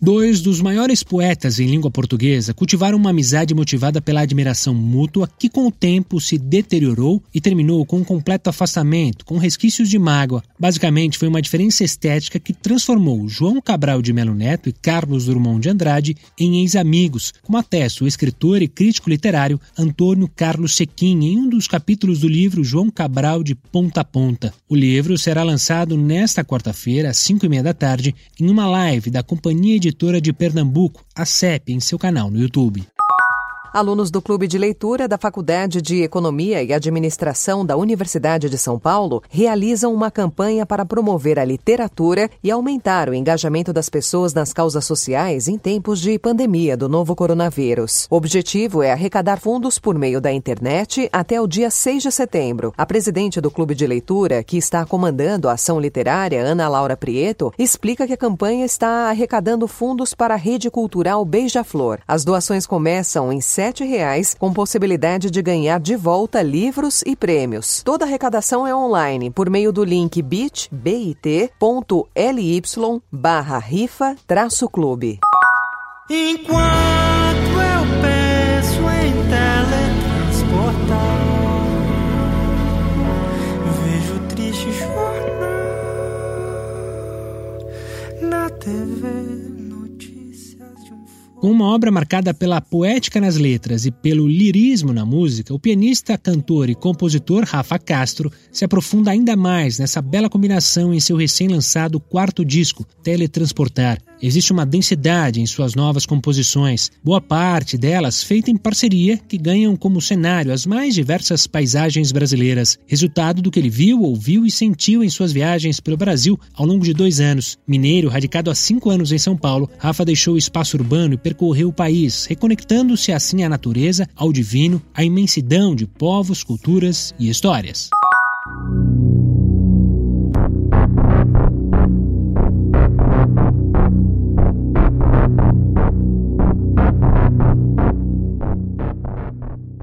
Dois dos maiores poetas em língua portuguesa cultivaram uma amizade motivada pela admiração mútua que, com o tempo, se deteriorou e terminou com um completo afastamento, com resquícios de mágoa. Basicamente, foi uma diferença estética que transformou João Cabral de Melo Neto e Carlos Drummond de Andrade em ex-amigos, como atesta o escritor e crítico literário Antônio Carlos Sequim em um dos capítulos do livro João Cabral de Ponta a Ponta. O livro será lançado nesta quarta-feira, às 5 e meia da tarde, em uma live da Companhia Editora de Pernambuco, a CEP, em seu canal no YouTube. Alunos do Clube de Leitura da Faculdade de Economia e Administração da Universidade de São Paulo realizam uma campanha para promover a literatura e aumentar o engajamento das pessoas nas causas sociais em tempos de pandemia do novo coronavírus. O objetivo é arrecadar fundos por meio da internet até o dia 6 de setembro. A presidente do Clube de Leitura, que está comandando a ação literária, Ana Laura Prieto, explica que a campanha está arrecadando fundos para a rede cultural Beija-Flor. As doações começam em R$ reais, com possibilidade de ganhar de volta livros e prêmios. Toda arrecadação é online por meio do link bit.ly barra rifa traço clube. Enquanto eu penso em teletransportar, vejo triste jornal na TV. Com uma obra marcada pela poética nas letras e pelo lirismo na música, o pianista, cantor e compositor Rafa Castro se aprofunda ainda mais nessa bela combinação em seu recém-lançado quarto disco, Teletransportar. Existe uma densidade em suas novas composições, boa parte delas feita em parceria, que ganham como cenário as mais diversas paisagens brasileiras, resultado do que ele viu, ouviu e sentiu em suas viagens pelo Brasil ao longo de dois anos. Mineiro, radicado há cinco anos em São Paulo, Rafa deixou o espaço urbano e percorreu o país, reconectando-se assim à natureza, ao divino, à imensidão de povos, culturas e histórias.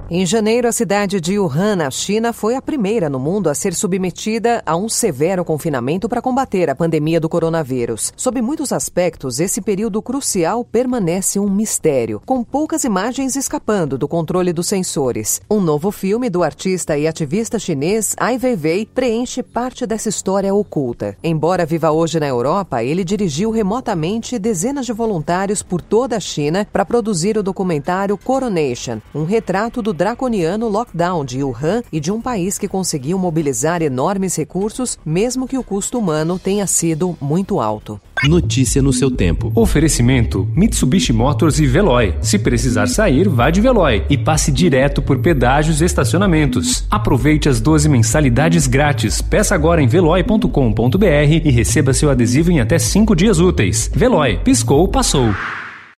Em janeiro, a cidade de Wuhan, na China, foi a primeira no mundo a ser submetida a um severo confinamento para combater a pandemia do coronavírus. Sob muitos aspectos, esse período crucial permanece um mistério, com poucas imagens escapando do controle dos sensores. Um novo filme do artista e ativista chinês Ai Weiwei preenche parte dessa história oculta. Embora viva hoje na Europa, ele dirigiu remotamente dezenas de voluntários por toda a China para produzir o documentário Coronation, um retrato do draconiano lockdown de Wuhan e de um país que conseguiu mobilizar enormes recursos, mesmo que o custo humano tenha sido muito alto. Notícia no seu tempo. Oferecimento: Mitsubishi Motors e Veloy. Se precisar sair, vá de Veloy e passe direto por pedágios e estacionamentos. Aproveite as 12 mensalidades grátis. Peça agora em veloy.com.br e receba seu adesivo em até 5 dias úteis. Veloy, piscou, passou.